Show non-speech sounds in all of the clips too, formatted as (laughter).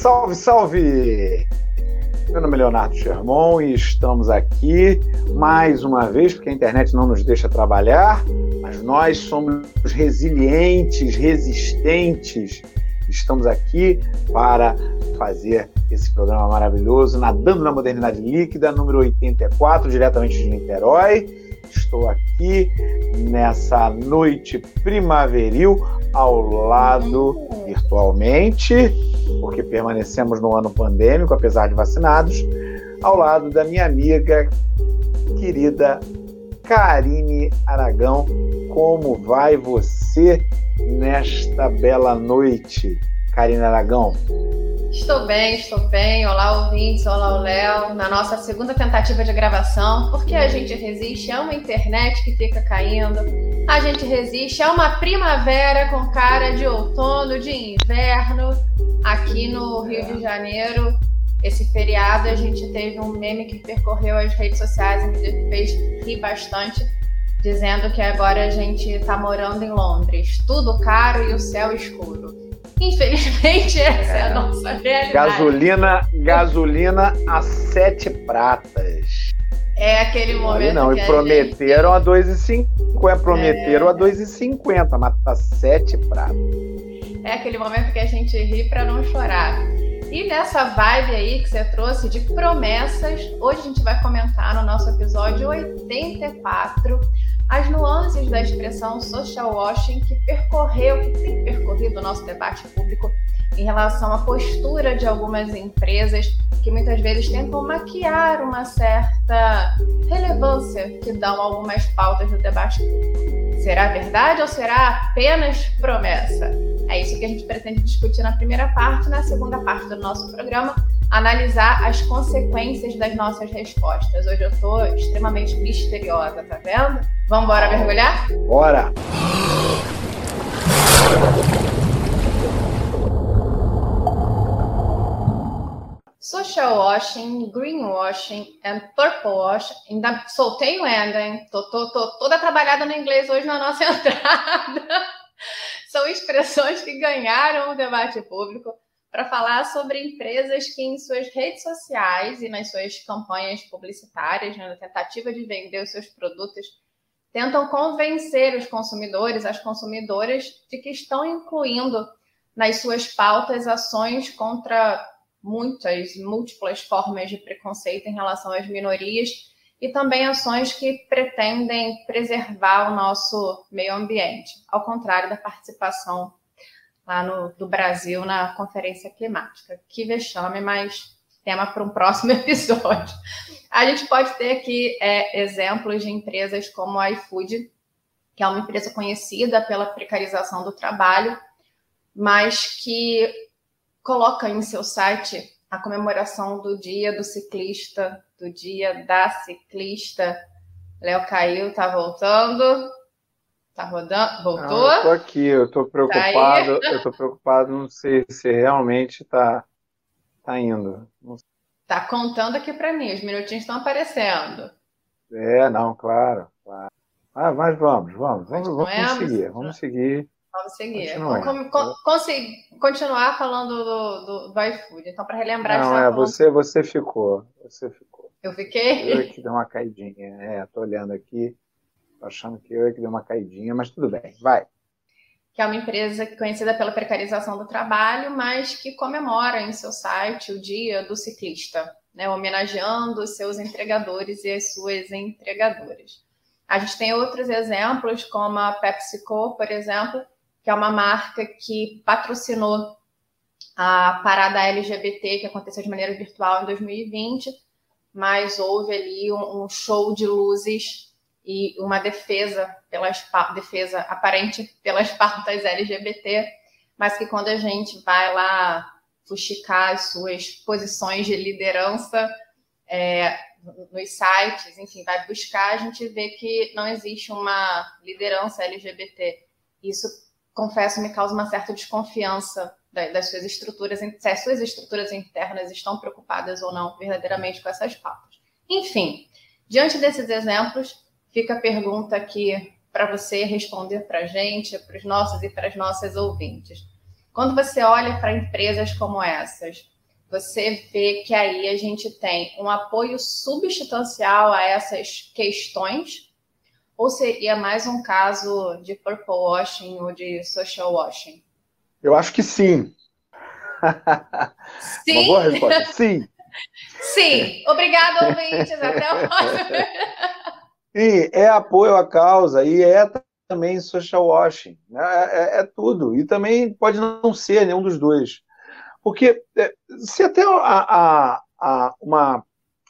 Salve, salve! Meu nome é Leonardo Sherman e estamos aqui mais uma vez, porque a internet não nos deixa trabalhar, mas nós somos resilientes, resistentes. Estamos aqui para fazer esse programa maravilhoso, Nadando na Modernidade Líquida, número 84, diretamente de Niterói. Estou aqui nessa noite primaveril ao lado virtualmente, porque permanecemos no ano pandêmico, apesar de vacinados, ao lado da minha amiga querida Karine Aragão. Como vai você nesta bela noite, Karine Aragão? Estou bem, estou bem. Olá, ouvintes. Olá, Léo. Na nossa segunda tentativa de gravação, porque a gente resiste a uma internet que fica caindo. A gente resiste a uma primavera com cara de outono, de inverno. Aqui no Rio de Janeiro, esse feriado, a gente teve um meme que percorreu as redes sociais e me fez rir bastante, dizendo que agora a gente está morando em Londres. Tudo caro e o céu escuro. Infelizmente, (laughs) essa é, é a nossa realidade. Gasolina, gasolina a sete pratas. É aquele momento. não, e prometeram a, gente... a 2,50. Prometeram é. a 2,50, mas tá sete pratas. É aquele momento que a gente ri para não chorar. E nessa vibe aí que você trouxe de promessas, hoje a gente vai comentar no nosso episódio 84 as nuances da expressão social washing que percorreu, que tem percorrido o nosso debate público em relação à postura de algumas empresas que muitas vezes tentam maquiar uma certa relevância que dão algumas pautas do debate público. Será verdade ou será apenas promessa? É isso que a gente pretende discutir na primeira parte. Na segunda parte do nosso programa, analisar as consequências das nossas respostas. Hoje eu estou extremamente misteriosa, tá vendo? Vamos embora mergulhar? Bora! Social washing, greenwashing and purple washing. Ainda soltei o enda, hein? Tô, tô, tô toda trabalhada no inglês hoje na nossa (laughs) entrada. São expressões que ganharam o debate público para falar sobre empresas que em suas redes sociais e nas suas campanhas publicitárias, né, na tentativa de vender os seus produtos, tentam convencer os consumidores, as consumidoras, de que estão incluindo nas suas pautas ações contra muitas, múltiplas formas de preconceito em relação às minorias e também ações que pretendem preservar o nosso meio ambiente, ao contrário da participação lá no, do Brasil na Conferência Climática. Que vexame, mas tema para um próximo (laughs) episódio. A gente pode ter aqui é, exemplos de empresas como a iFood, que é uma empresa conhecida pela precarização do trabalho, mas que coloca em seu site a comemoração do dia do ciclista, do dia da ciclista. Léo caiu, tá voltando. Tá rodando? Voltou? Não, eu tô aqui, eu tô preocupado, tá eu tô preocupado, não sei se realmente tá, tá indo. Tá contando aqui para mim, os minutinhos estão aparecendo. É, não, claro, claro. Ah, mas vamos, vamos, vamos, vamos vamos seguir. Vamos seguir. Vamos con continuar falando do, do, do iFood. Então, para relembrar... Não, é, você, você ficou, você ficou. Eu fiquei? Eu que deu uma caidinha, é, tô olhando aqui. Tô achando que eu é que dei uma caidinha, mas tudo bem, vai. Que é uma empresa conhecida pela precarização do trabalho, mas que comemora em seu site o Dia do Ciclista, né, homenageando os seus entregadores e as suas entregadoras. A gente tem outros exemplos, como a PepsiCo, por exemplo, que é uma marca que patrocinou a parada LGBT que aconteceu de maneira virtual em 2020, mas houve ali um, um show de luzes e uma defesa pelas defesa aparente pelas (laughs) pautas LGBT, mas que quando a gente vai lá fuxicar as suas posições de liderança é, nos sites, enfim, vai buscar, a gente vê que não existe uma liderança LGBT. Isso, confesso, me causa uma certa desconfiança das suas estruturas, se as suas estruturas internas estão preocupadas ou não verdadeiramente com essas pautas. Enfim, diante desses exemplos, Fica a pergunta aqui para você responder para a gente, para os nossos e para as nossas ouvintes. Quando você olha para empresas como essas, você vê que aí a gente tem um apoio substancial a essas questões? Ou seria mais um caso de purple washing ou de social washing? Eu acho que sim. Sim. Uma boa resposta. Sim. Sim. Obrigada, ouvintes. Até o (laughs) próximo. Sim, é apoio à causa e é também social washing. Né? É, é, é, tudo. E também pode não ser nenhum dos dois. Porque é, se até a, a, a, uma,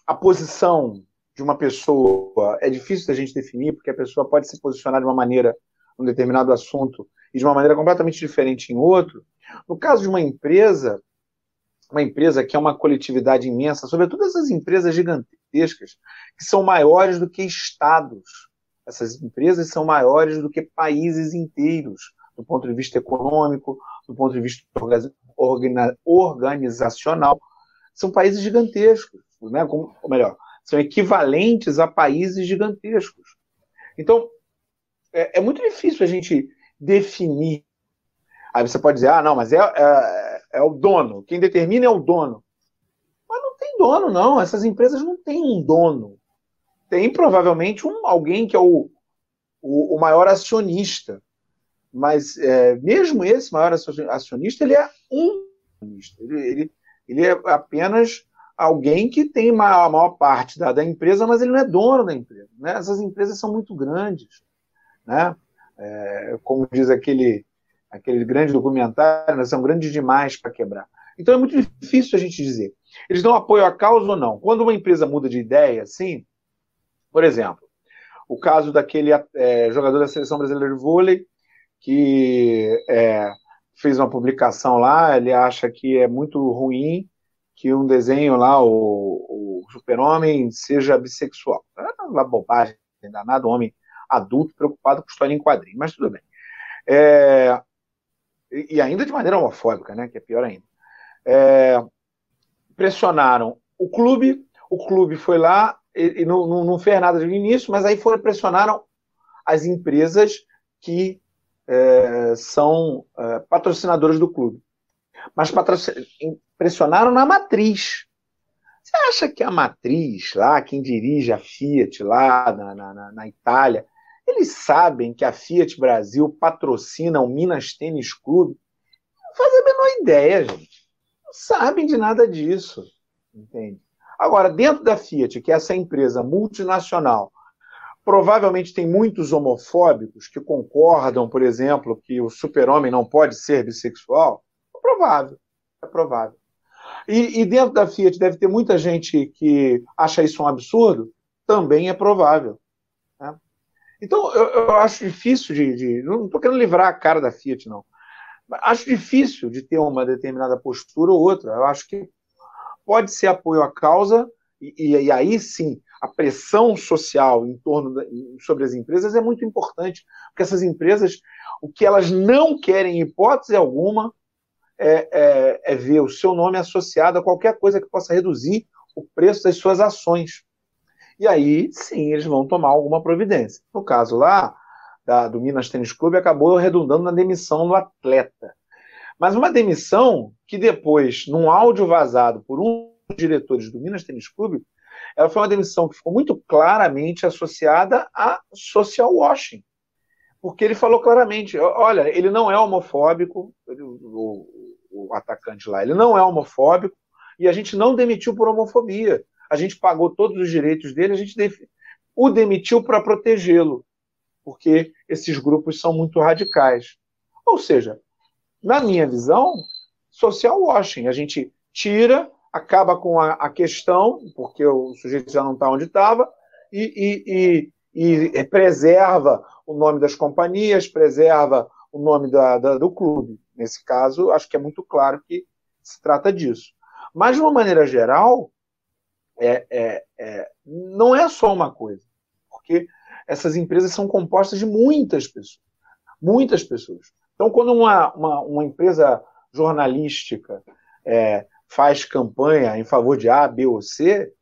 a posição de uma pessoa é difícil da gente definir, porque a pessoa pode se posicionar de uma maneira num determinado assunto e de uma maneira completamente diferente em outro. No caso de uma empresa, uma empresa que é uma coletividade imensa, sobretudo essas empresas gigantescas, que são maiores do que estados. Essas empresas são maiores do que países inteiros, do ponto de vista econômico, do ponto de vista organizacional. São países gigantescos, né? ou melhor, são equivalentes a países gigantescos. Então, é, é muito difícil a gente definir. Aí você pode dizer, ah, não, mas é, é, é o dono. Quem determina é o dono. Mas não tem dono, não. Essas empresas não têm um dono. Tem provavelmente um, alguém que é o, o, o maior acionista. Mas é, mesmo esse maior acionista, ele é um acionista. Ele, ele, ele é apenas alguém que tem a maior parte da, da, empresa, mas ele não é dono da empresa. Né? Essas empresas são muito grandes. Né? É, como diz aquele, aquele grande documentário, né? são grandes demais para quebrar. Então é muito difícil a gente dizer. Eles dão apoio à causa ou não. Quando uma empresa muda de ideia, assim, por exemplo, o caso daquele é, jogador da seleção brasileira de vôlei que é, fez uma publicação lá, ele acha que é muito ruim que um desenho lá, o, o super-homem, seja bissexual. É uma bobagem, danado, homem adulto preocupado com história em quadrinho, mas tudo bem. É, e ainda de maneira homofóbica, né, que é pior ainda. É, pressionaram o clube, o clube foi lá e, e não, não, não, fez nada no início, mas aí foram pressionaram as empresas que é, são é, patrocinadores do clube. Mas pressionaram na matriz. Você acha que a matriz lá, quem dirige a Fiat lá na, na, na Itália, eles sabem que a Fiat Brasil patrocina o Minas Tênis Clube? Não fazem a menor ideia, gente. Não sabem de nada disso. Entende? Agora, dentro da Fiat, que é essa empresa multinacional Provavelmente tem muitos homofóbicos que concordam, por exemplo, que o super-homem não pode ser bissexual. É provável, é provável. E, e, dentro da Fiat deve ter muita gente que acha isso um absurdo? Também é provável. Né? Então, eu, eu, acho difícil de. de não estou querendo livrar a cara da Fiat, não. Acho difícil de ter uma determinada postura ou outra. Eu acho que pode ser apoio à causa, e, e, aí sim a pressão social em torno da, sobre as empresas é muito importante, porque essas empresas, o que elas não querem, em hipótese alguma, é, é, é ver o seu nome associado a qualquer coisa que possa reduzir o preço das suas ações. E aí, sim, eles vão tomar alguma providência. No caso lá, da, do Minas Tênis Clube, acabou redundando na demissão do atleta. Mas uma demissão que depois, num áudio vazado por um dos diretores do Minas Tênis Clube, ela foi uma demissão que ficou muito claramente associada a social washing. Porque ele falou claramente: olha, ele não é homofóbico, ele, o, o, atacante lá, ele não é homofóbico, e a gente não demitiu por homofobia. A gente pagou todos os direitos dele, a gente o demitiu para protegê-lo, porque esses grupos são muito radicais. Ou seja, na minha visão, social washing. A gente tira acaba com a, a questão, porque o sujeito já não está onde estava, e, e, e, e, preserva o nome das companhias, preserva o nome da, da, do clube. Nesse caso, acho que é muito claro que se trata disso. Mas, de uma maneira geral, é, é, é, não é só uma coisa, porque essas empresas são compostas de muitas pessoas. Muitas pessoas. Então, quando uma, uma, uma empresa jornalística é, faz campanha em favor de A, B ou C,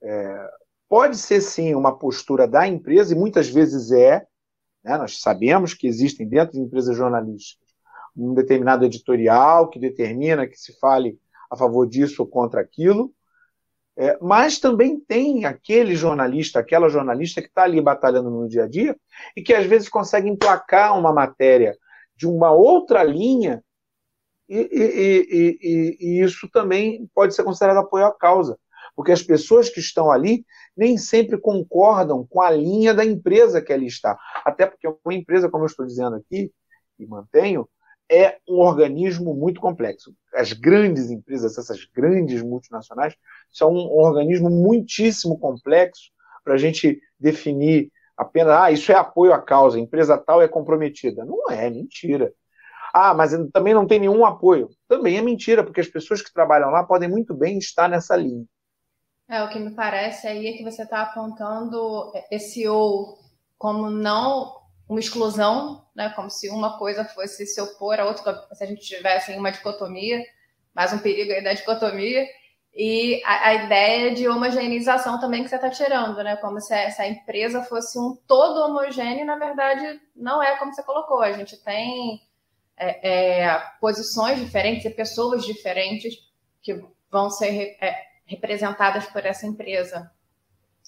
é, pode ser sim uma postura da empresa, e muitas vezes é, né, nós sabemos que existem dentro de empresas jornalísticas um determinado editorial que determina que se fale a favor disso ou contra aquilo. É, mas também tem aquele jornalista, aquela jornalista que está ali batalhando no dia a dia e que às vezes consegue emplacar uma matéria de uma outra linha e, e, e, e, isso também pode ser considerado apoio à causa, porque as pessoas que estão ali nem sempre concordam com a linha da empresa que ali está. Até porque uma empresa, como eu estou dizendo aqui, e mantenho, é um organismo muito complexo. As grandes empresas, essas grandes multinacionais, são um organismo muitíssimo complexo para a gente definir apenas, ah, isso é apoio à causa, empresa tal é comprometida. Não é, mentira. Ah, mas também não tem nenhum apoio. Também é mentira, porque as pessoas que trabalham lá podem muito bem estar nessa linha. É, o que me parece aí é que você está apontando esse ou como não uma exclusão, né, como se uma coisa fosse se opor à outra, se a gente tivesse uma dicotomia, mais um perigo aí da dicotomia, e a, a ideia de homogeneização também que você está tirando, né, como se a, se a empresa fosse um todo homogêneo, na verdade não é como você colocou, a gente tem é, é, posições diferentes e pessoas diferentes que vão ser é, representadas por essa empresa.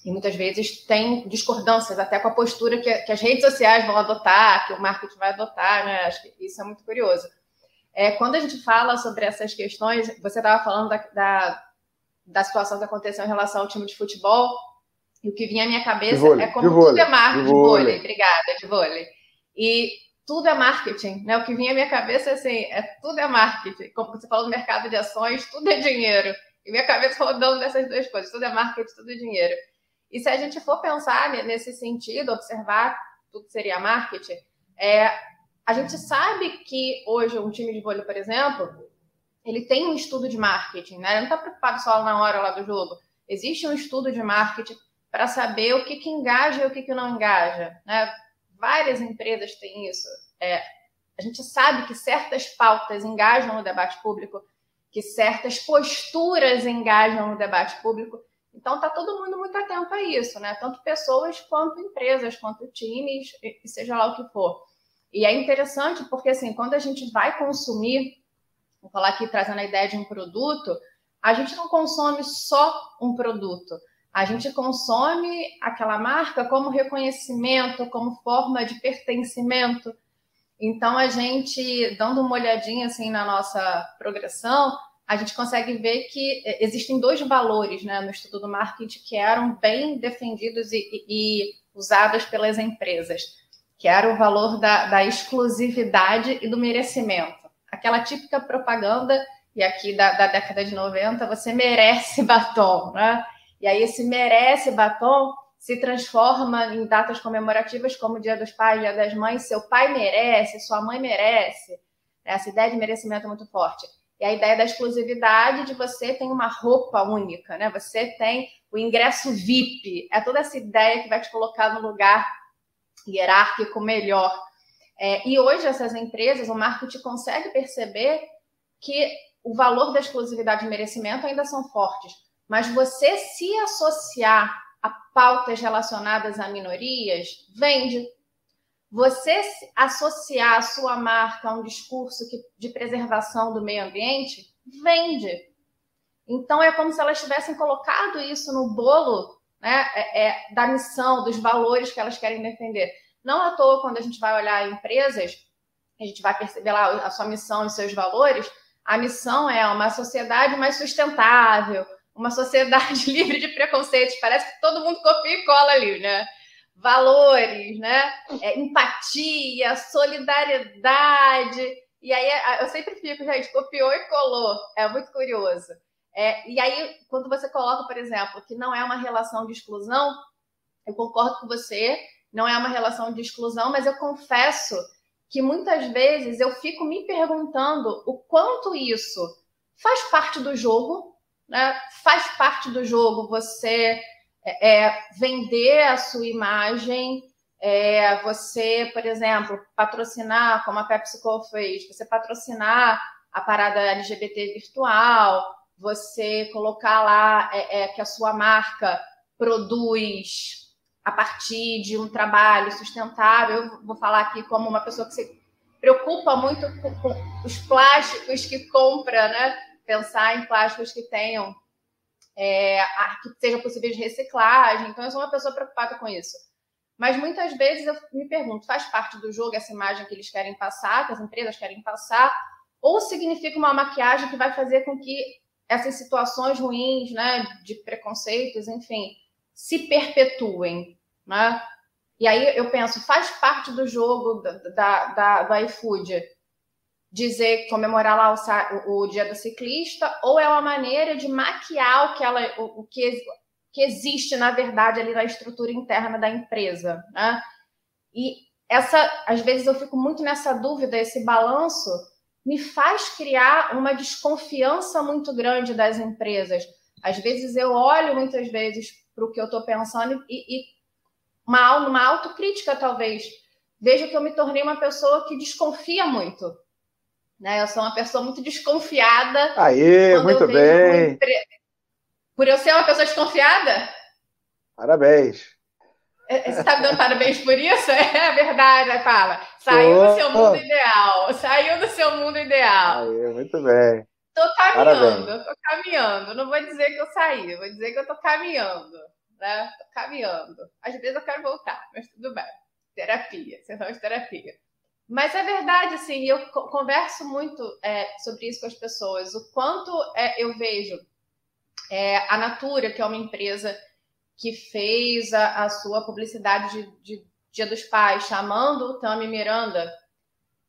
E muitas vezes tem discordâncias até com a postura que, que as redes sociais vão adotar, que o marketing vai adotar, né? Acho que isso é muito curioso. É, quando a gente fala sobre essas questões, você estava falando da, da, da, situação que aconteceu em relação ao time de futebol, e o que vinha à minha cabeça vôlei, é como tudo é marketing, de vôlei. vôlei, obrigada, de vôlei. E tudo é marketing, né? O que vinha à minha cabeça é assim, é tudo é marketing. Como você falou no mercado de ações, tudo é dinheiro. E minha cabeça rodando nessas duas coisas, tudo é marketing, tudo é dinheiro. E se a gente for pensar nesse sentido, observar tudo que seria marketing, é, a gente sabe que hoje um time de vôlei, por exemplo, ele tem um estudo de marketing, né? Ele não está preocupado só na hora lá do jogo. Existe um estudo de marketing para saber o que, que engaja e o que, que não engaja, né? várias empresas têm isso. É, a gente sabe que certas pautas engajam no debate público, que certas posturas engajam no debate público. Então está todo mundo muito atento a isso, né? Tanto pessoas quanto empresas, quanto times, seja lá o que for. E é interessante porque assim, quando a gente vai consumir, vou falar aqui trazendo a ideia de um produto, a gente não consome só um produto. A gente consome aquela marca como reconhecimento, como forma de pertencimento. Então, a gente, dando uma olhadinha assim na nossa progressão, a gente consegue ver que existem dois valores né, no estudo do marketing que eram bem defendidos e, e, e usados pelas empresas, que era o valor da, da exclusividade e do merecimento. Aquela típica propaganda, e aqui da, da década de 90, você merece (laughs) batom, né? E aí esse merece batom se transforma em datas comemorativas como Dia dos Pais, Dia das Mães. Seu pai merece, sua mãe merece. Essa ideia de merecimento é muito forte. E a ideia da exclusividade de você tem uma roupa única, né? Você tem o ingresso VIP. É toda essa ideia que vai te colocar no lugar hierárquico melhor. É, e hoje essas empresas, o marketing consegue perceber que o valor da exclusividade e merecimento ainda são fortes mas você se associar a pautas relacionadas a minorias, vende. Você associar a sua marca a um discurso que, de preservação do meio ambiente, vende. Então é como se elas tivessem colocado isso no bolo né, é, é, da missão, dos valores que elas querem defender. Não à toa, quando a gente vai olhar empresas, a gente vai perceber lá a sua missão e seus valores. A missão é uma sociedade mais sustentável, uma sociedade (laughs) livre de preconceitos. Parece que todo mundo copia e cola ali, né? Valores, né? É, empatia, solidariedade. E aí eu sempre fico, gente, copiou e colou. É muito curioso. É, e aí, quando você coloca, por exemplo, que não é uma relação de exclusão, eu concordo com você, não é uma relação de exclusão, mas eu confesso que muitas vezes eu fico me perguntando o quanto isso faz parte do jogo né? Faz parte do jogo você é, é, vender a sua imagem, é, você, por exemplo, patrocinar, como a PepsiCo fez, você patrocinar a parada LGBT virtual, você colocar lá é, é, que a sua marca produz a partir de um trabalho sustentável. Eu vou falar aqui como uma pessoa que se preocupa muito com, com os plásticos que compra, né? Pensar em plásticos que tenham é, que sejam possíveis de reciclagem. Então, eu sou uma pessoa preocupada com isso. Mas muitas vezes eu me pergunto, faz parte do jogo essa imagem que eles querem passar, que as empresas querem passar, ou significa uma maquiagem que vai fazer com que essas situações ruins, né, de preconceitos, enfim, se perpetuem, né? E aí eu penso, faz parte do jogo da, da, da do iFood dizer, comemorar lá o, o, dia do ciclista, ou é uma maneira de maquiar o que, ela, o, o que que existe, na verdade, ali na estrutura interna da empresa. Né? E essa, às vezes, eu fico muito nessa dúvida, esse balanço me faz criar uma desconfiança muito grande das empresas. Às vezes eu olho muitas vezes para o que eu estou pensando e, e uma, uma autocrítica, talvez. Vejo que eu me tornei uma pessoa que desconfia muito. Né? Eu sou uma pessoa muito desconfiada. Aí, muito bem. Por eu ser uma pessoa desconfiada? Parabéns. É, é, você está me dando parabéns por isso? (laughs) É verdade, fala. Saiu oh, do seu mundo oh. ideal. Saiu do seu mundo ideal. Aí, muito bem. Tô caminhando, tô caminhando. Não vou dizer que eu saí, vou dizer que eu tô caminhando. Né? Tô caminhando. Às vezes eu quero voltar, mas tudo bem. Terapia, sessão de terapia. Mas é verdade, assim, eu converso muito é, sobre isso com as pessoas. O quanto é, eu vejo é, a Natura, que é uma empresa que fez a, a sua publicidade de, de, Dia dos Pais, chamando o Tami Miranda.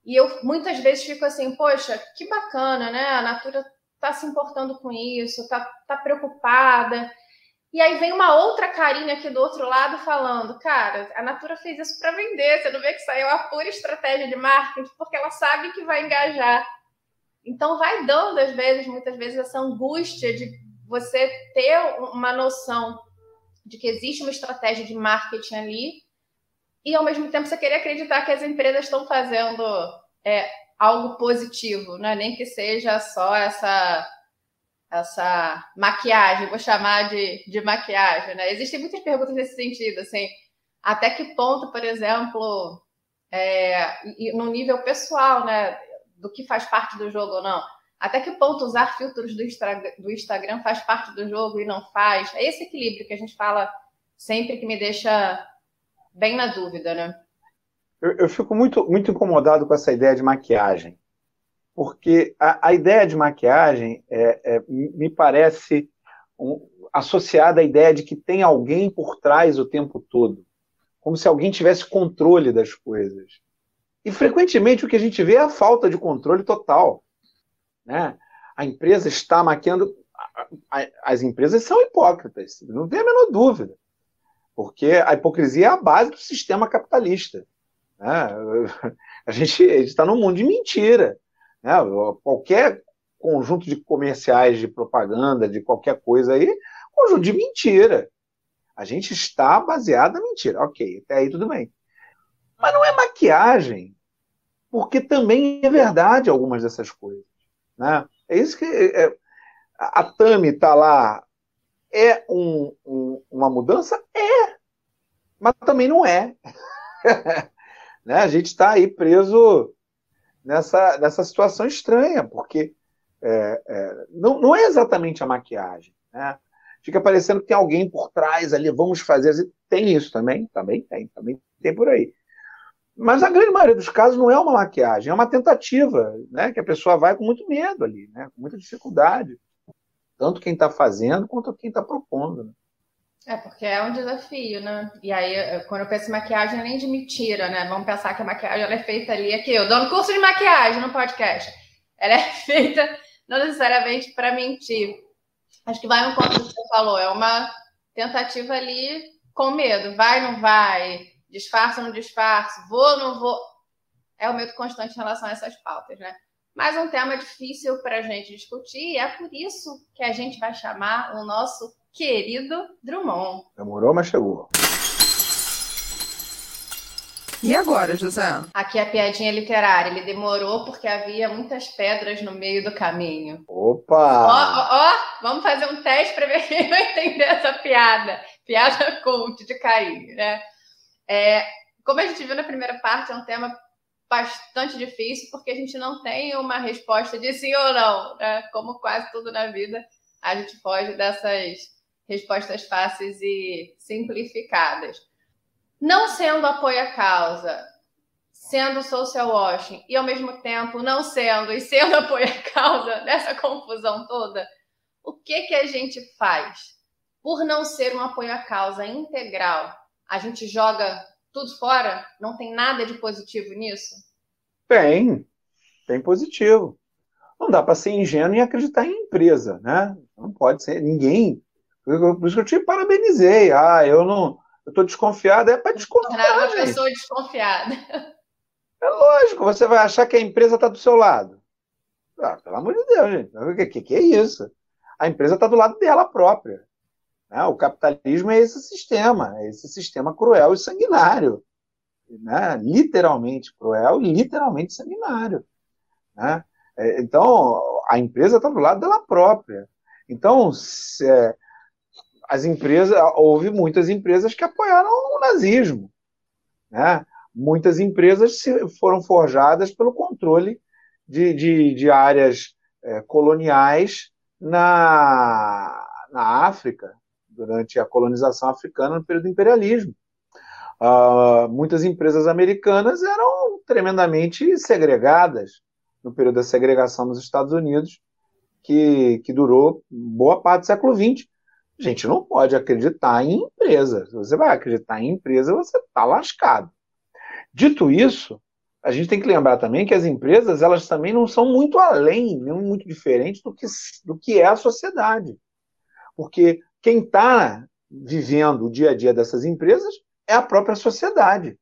E eu muitas vezes fico assim, poxa, que bacana, né? A Natura está se importando com isso, está tá preocupada. E aí vem uma outra carinha aqui do outro lado falando, cara, a Natura fez isso para vender, você não vê que saiu a pura estratégia de marketing, porque ela sabe que vai engajar. Então vai dando, às vezes, muitas vezes, essa angústia de você ter uma noção de que existe uma estratégia de marketing ali e ao mesmo tempo você querer acreditar que as empresas estão fazendo é, algo positivo, né? nem que seja só essa essa maquiagem, vou chamar de, de maquiagem, né? Existem muitas perguntas nesse sentido, assim, até que ponto, por exemplo, é, no nível pessoal, né, do que faz parte do jogo ou não, até que ponto usar filtros do, do Instagram faz parte do jogo e não faz? É esse equilíbrio que a gente fala sempre que me deixa bem na dúvida, né? Eu, eu fico muito, muito incomodado com essa ideia de maquiagem, porque a, a ideia de maquiagem é, é, me parece um, associada à ideia de que tem alguém por trás o tempo todo, como se alguém tivesse controle das coisas. E frequentemente o que a gente vê é a falta de controle total. Né? A empresa está maquiando. As empresas são hipócritas, não tem a menor dúvida. Porque a hipocrisia é a base do sistema capitalista. Né? (laughs) A gente está num mundo de mentira. Né? Qualquer conjunto de comerciais, de propaganda, de qualquer coisa aí, conjunto de mentira. A gente está baseado na mentira. Ok, até aí tudo bem. Mas não é maquiagem, porque também é verdade algumas dessas coisas. Né? É isso que. É, é a Tami está lá. É um, um, uma mudança? É. Mas também não é. (laughs) né? A gente está aí preso nessa, nessa situação estranha, porque é, é, não, não é exatamente a maquiagem. Né? Fica parecendo que tem alguém por trás ali, vamos fazer. Tem isso também? Também tem, também tem por aí. Mas a grande maioria dos casos não é uma maquiagem, é uma tentativa, né? Que a pessoa vai com muito medo ali, né? Com muita dificuldade. Tanto quem está fazendo quanto quem está propondo. Né? É, porque é um desafio, né? E aí, quando eu penso em maquiagem, nem de mentira, né? Vamos pensar que a maquiagem ela é feita ali, aqui, eu dando curso de maquiagem no podcast. Ela é (laughs) feita não necessariamente para mentir. Acho que vai um do que você falou, é uma tentativa ali com medo. Vai, não vai? disfarça ou não disfarça, vou ou não vou. É o medo constante em relação a essas pautas, né? Mas um tema difícil para a gente discutir, e é por isso que a gente vai chamar o nosso querido Drummond. Demorou, mas chegou. E agora, José? Aqui a piadinha literária. Ele demorou porque havia muitas pedras no meio do caminho. Opa! Ó, ó, ó vamos fazer um teste para ver (laughs) quem vai entender essa piada. Piada cult de cair, né? É, como a gente viu na primeira parte, é um tema bastante difícil, porque a gente não tem uma resposta de sim ou não. Né? Como quase tudo na vida, a gente foge dessas respostas fáceis e simplificadas. Não sendo apoio à causa, sendo social washing e ao mesmo tempo não sendo e sendo (laughs) apoio à causa dessa confusão toda, o que que a gente faz? Por não ser um apoio à causa integral, a gente joga tudo fora? Não tem nada de positivo nisso? Tem, tem positivo. Não dá para ser ingênuo e acreditar em empresa, né? Não pode ser ninguém. Por isso que eu te parabenizei. Ah, eu não, eu estou desconfiado, é para desconfiar. uma pessoa desconfiada. É lógico, você vai achar que a empresa está do seu lado. Ah, pelo amor de Deus, gente. O que, que, que é isso? A empresa está do lado dela própria. Né? O capitalismo é esse sistema, é esse sistema cruel e sanguinário. Né? Literalmente cruel e literalmente sanguinário. Né? É, então, a empresa está do lado dela própria. Então, se, é, as empresas, houve muitas empresas que apoiaram o nazismo. Né? Muitas empresas foram forjadas pelo controle de, de, de áreas é, coloniais na, na África, durante a colonização africana no período do imperialismo. Uh, muitas empresas americanas eram tremendamente segregadas no período da segregação nos Estados Unidos, que, que durou boa parte do século XX. A gente não pode acreditar em empresa. Se você vai acreditar em empresa, você está lascado. Dito isso, a gente tem que lembrar também que as empresas elas também não são muito além, nem muito diferentes do que, do que é a sociedade. Porque quem está vivendo o dia a dia dessas empresas é a própria sociedade.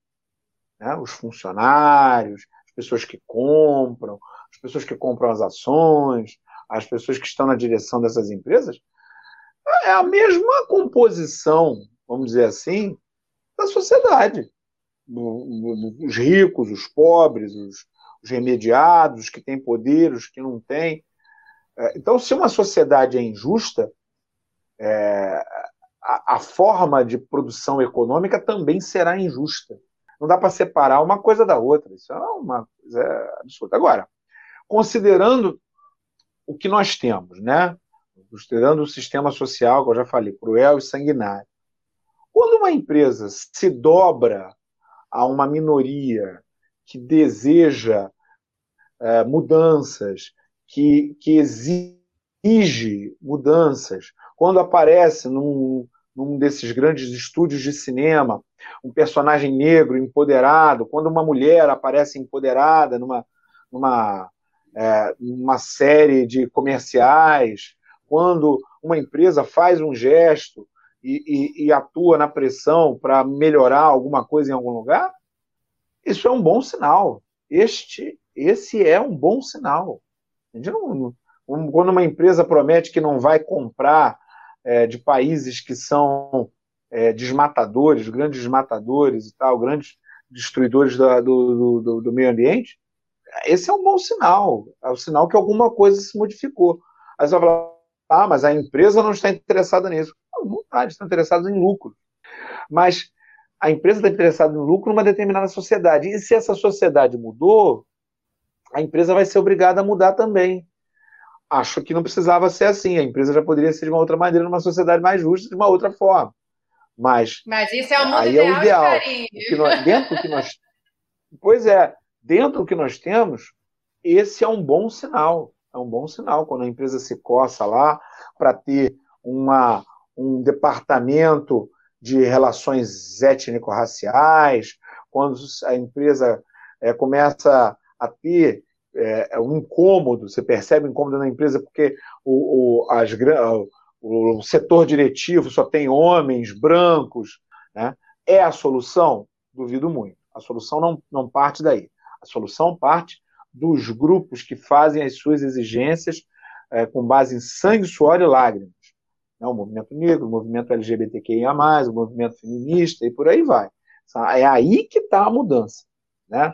Né? Os funcionários, as pessoas que compram, as pessoas que compram as ações, as pessoas que estão na direção dessas empresas, é a mesma composição, vamos dizer assim, da sociedade. Os ricos, os pobres, os, os remediados, os que têm poder, os que não têm. É, então, se uma sociedade é injusta, é, a, a, forma de produção econômica também será injusta. Não dá para separar uma coisa da outra. Isso é uma coisa absurda. Agora, considerando o que nós temos, né? Considerando o sistema social, que eu já falei, cruel e sanguinário, quando uma empresa se dobra a uma minoria que deseja é, mudanças, que, que exige mudanças, quando aparece num, num desses grandes estúdios de cinema um personagem negro empoderado, quando uma mulher aparece empoderada numa, numa, é, numa série de comerciais, quando uma empresa faz um gesto e, e, e atua na pressão para melhorar alguma coisa em algum lugar, isso é um bom sinal. Este, esse é um bom sinal. Quando uma empresa promete que não vai comprar é, de países que são é, desmatadores, grandes desmatadores e tal, grandes destruidores da, do, do, do, meio ambiente, esse é um bom sinal. É o um sinal que alguma coisa se modificou. Aí você vai falar, ah, mas a empresa não está interessada nisso. Não, não está, está interessada em lucro. Mas a empresa está interessada em lucro numa determinada sociedade. E se essa sociedade mudou, a empresa vai ser obrigada a mudar também acho que não precisava ser assim. A empresa já poderia ser de uma outra maneira, numa sociedade mais justa, de uma outra forma. Mas, Mas isso é o mundo aí ideal, é o ideal. Que nós, dentro do que nós, pois é, dentro do que nós temos, esse é um bom sinal. É um bom sinal quando a empresa se coça lá para ter uma, um departamento de relações étnico-raciais, quando a empresa é, começa a ter é, é, um incômodo, você percebe incômodo na empresa porque o, o, as, o setor diretivo só tem homens brancos, né? é a solução? Duvido muito. A solução não, não parte daí. A solução parte dos grupos que fazem as suas exigências é, com base em sangue, suor e lágrimas. Né? O movimento negro, o movimento LGBTQIA, o movimento feminista e por aí vai. É aí que está a mudança. Né?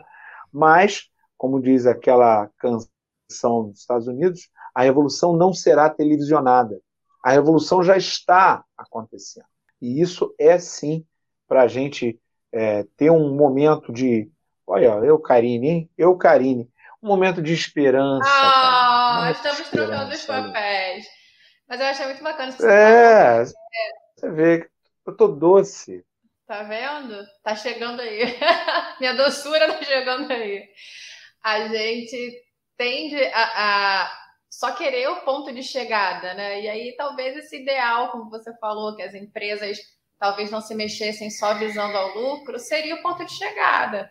Mas como diz aquela canção dos Estados Unidos, a revolução não será televisionada. A revolução já está acontecendo. E isso é sim para a gente é, ter um momento de Olha, eu, Karine, hein? Eu, Karine. Um momento de esperança. Ah, estamos trocando os papéis. Mas eu achei muito bacana isso. É, você vê, eu tô doce. Tá vendo? Tá chegando aí. (laughs) Minha doçura tá chegando aí. A gente tende a, a, só querer o ponto de chegada, né? E aí talvez esse ideal, como você falou, que as empresas talvez não se mexessem só visando ao lucro, seria o ponto de chegada.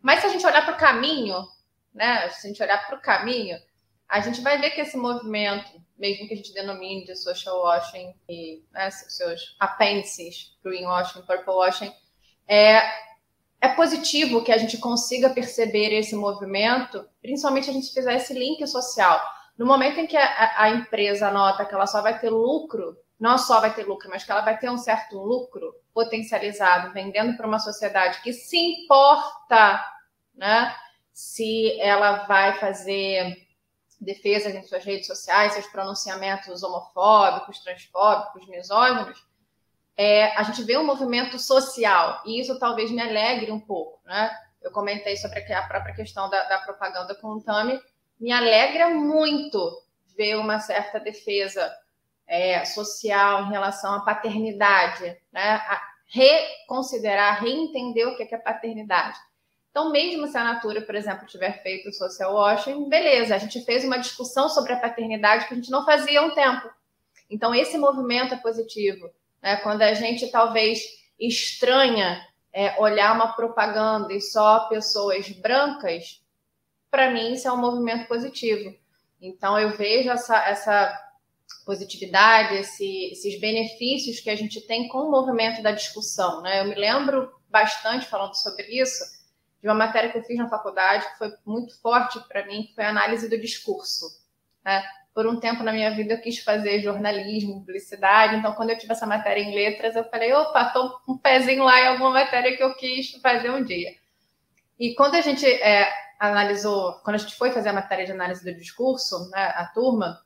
Mas se a gente olhar para o caminho, né? Se a gente olhar para o caminho, a gente vai ver que esse movimento, mesmo que a gente denomine de social washing e né, seus apêndices, greenwashing, purple washing, é, é positivo que a gente consiga perceber esse movimento, principalmente a gente fizer esse link social. No momento em que a, a empresa nota que ela só vai ter lucro, não só vai ter lucro, mas que ela vai ter um certo lucro potencializado vendendo para uma sociedade que se importa, né? Se ela vai fazer defesas em suas redes sociais, seus pronunciamentos homofóbicos, transfóbicos, misóginos, é, a gente vê um movimento social e isso talvez me alegre um pouco, né? Eu comentei sobre a própria questão da, da propaganda com o Tami, me alegra muito ver uma certa defesa é, social em relação à paternidade, né? A reconsiderar, reentender o que é paternidade. Então, mesmo se a Natura, por exemplo, tiver feito o social washing, beleza, a gente fez uma discussão sobre a paternidade que a gente não fazia há um tempo. Então, esse movimento é positivo. Né? Quando a gente talvez estranha é, olhar uma propaganda e só pessoas brancas, para mim isso é um movimento positivo. Então, eu vejo essa, essa positividade, esse, esses benefícios que a gente tem com o movimento da discussão. Né? Eu me lembro bastante falando sobre isso de uma matéria que eu fiz na faculdade que foi muito forte para mim, que foi a análise do discurso. Né? Por um tempo na minha vida eu quis fazer jornalismo, publicidade, então quando eu tive essa matéria em letras, eu falei, opa, tô um pezinho lá em alguma matéria que eu quis fazer um dia. E quando a gente é, analisou, quando a gente foi fazer a matéria de análise do discurso, né, a turma,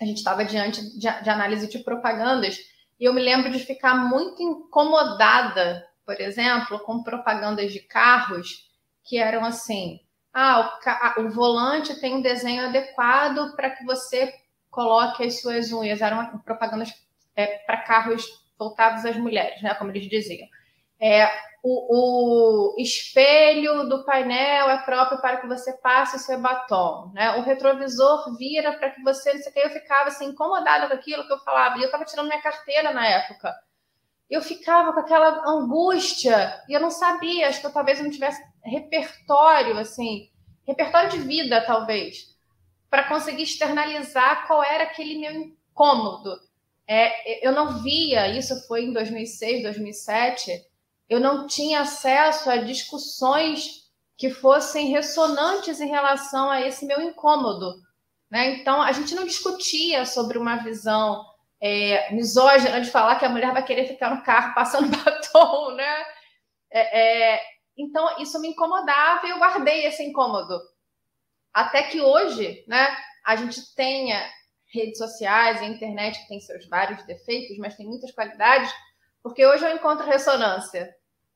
a gente estava diante de, de análise de propagandas, e eu me lembro de ficar muito incomodada por exemplo, com propagandas de carros que eram assim: ah, o, o volante tem um desenho adequado para que você coloque as suas unhas. Eram propagandas é, para carros voltados às mulheres, né? Como eles diziam. É, o, o, espelho do painel é próprio para que você passe o seu batom, né? O retrovisor vira para que você, não sei o que, eu ficava assim incomodada com aquilo que eu falava. E eu estava tirando minha carteira na época eu ficava com aquela angústia e eu não sabia, acho que eu, talvez eu não tivesse repertório, assim, repertório de vida, talvez, para conseguir externalizar qual era aquele meu incômodo. É, eu não via, isso foi em 2006, 2007, eu não tinha acesso a discussões que fossem ressonantes em relação a esse meu incômodo. Né? Então, a gente não discutia sobre uma visão é, misógina de falar que a mulher vai querer ficar no carro (laughs) passando batom, né? É, é, então, isso me incomodava e eu guardei esse incômodo. Até que hoje, né, a gente tenha redes sociais a internet que tem seus vários defeitos, mas tem muitas qualidades, porque hoje eu encontro ressonância.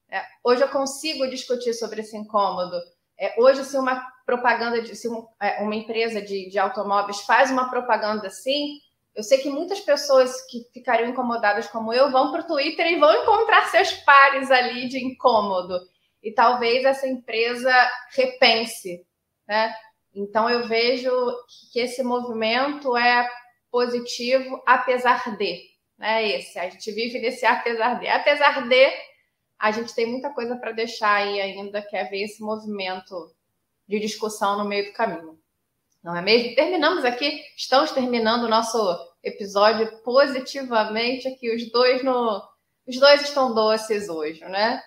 É, hoje eu consigo discutir sobre esse incômodo. É, hoje, se uma propaganda, de, se um, é, uma empresa de, de automóveis faz uma propaganda assim, eu sei que muitas pessoas que ficariam incomodadas como eu vão para o Twitter e vão encontrar seus pares ali de incômodo. E talvez essa empresa repense, né? Então eu vejo que esse movimento é positivo, apesar de, né? Esse, a gente vive nesse apesar de. Apesar de, a gente tem muita coisa para deixar aí ainda, que é ver esse movimento de discussão no meio do caminho não é mesmo? Terminamos aqui, estamos terminando o nosso episódio positivamente aqui, os dois no. Os dois estão doces hoje, né?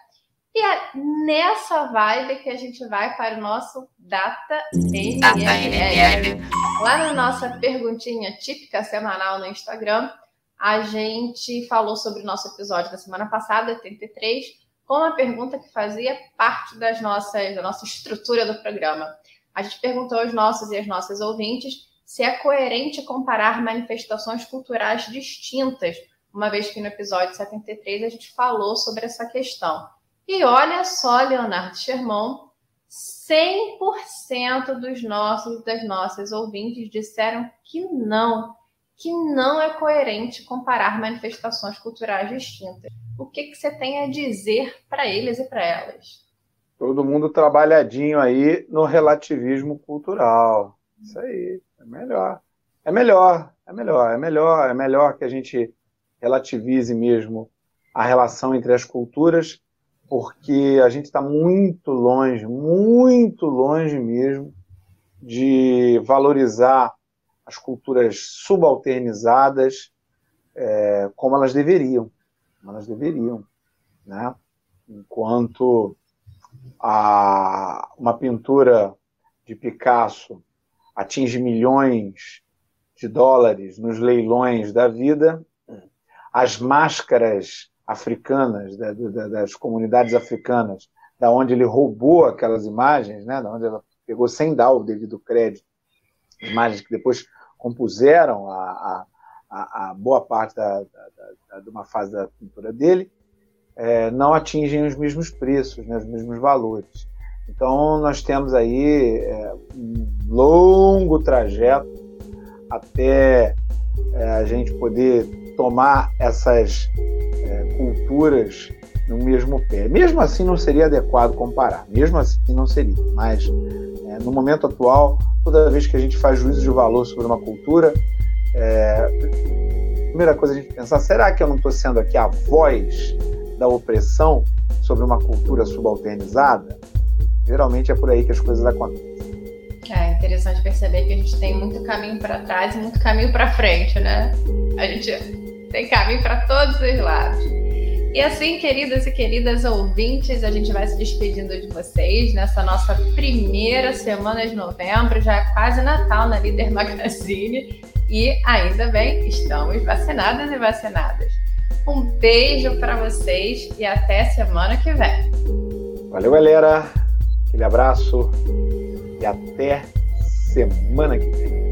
E é nessa vibe que a gente vai para o nosso Data NML. Lá na nossa perguntinha típica semanal no Instagram, a gente falou sobre o nosso episódio da semana passada, 83, com uma pergunta que fazia parte das nossas, da nossa estrutura do programa a gente perguntou aos nossos e às nossas ouvintes se é coerente comparar manifestações culturais distintas, uma vez que no episódio 73 a gente falou sobre essa questão. E olha só, Leonardo Sherman, 100% dos nossos das nossas ouvintes disseram que não, que não é coerente comparar manifestações culturais distintas. O que, que você tem a dizer para eles e para elas? Todo mundo trabalhadinho aí no relativismo cultural. Isso aí, é melhor. É melhor, é melhor, é melhor, é melhor que a gente relativize mesmo a relação entre as culturas porque a gente está muito longe, muito longe mesmo de valorizar as culturas subalternizadas é, como elas deveriam, como elas deveriam, né? Enquanto a, uma pintura de Picasso atinge milhões de dólares nos leilões da vida, as máscaras africanas, da, da, das comunidades africanas, da onde ele roubou aquelas imagens, né, da onde ela pegou sem dar o devido crédito, imagens que depois compuseram a, a, a boa parte da, de uma fase da pintura dele, é, não atingem os mesmos preços, né, os mesmos valores. Então, nós temos aí é, um longo trajeto até é, a gente poder tomar essas é, culturas no mesmo pé. Mesmo assim, não seria adequado comparar, mesmo assim, não seria. Mas, é, no momento atual, toda vez que a gente faz juízo de valor sobre uma cultura, é, a primeira coisa a gente pensar: será que eu não estou sendo aqui a voz da opressão sobre uma cultura subalternizada? Geralmente é por aí que as coisas acontecem. É interessante perceber que a gente tem muito caminho para trás e muito caminho para frente, né? A gente tem caminho para todos os lados. E assim, queridas e queridas ouvintes, a gente vai se despedindo de vocês nessa nossa primeira semana de novembro, já é quase Natal na Líder Magazine. E ainda bem, estamos vacinadas e vacinadas. Um beijo para vocês e até semana que vem. Valeu, galera. Aquele abraço e até semana que vem.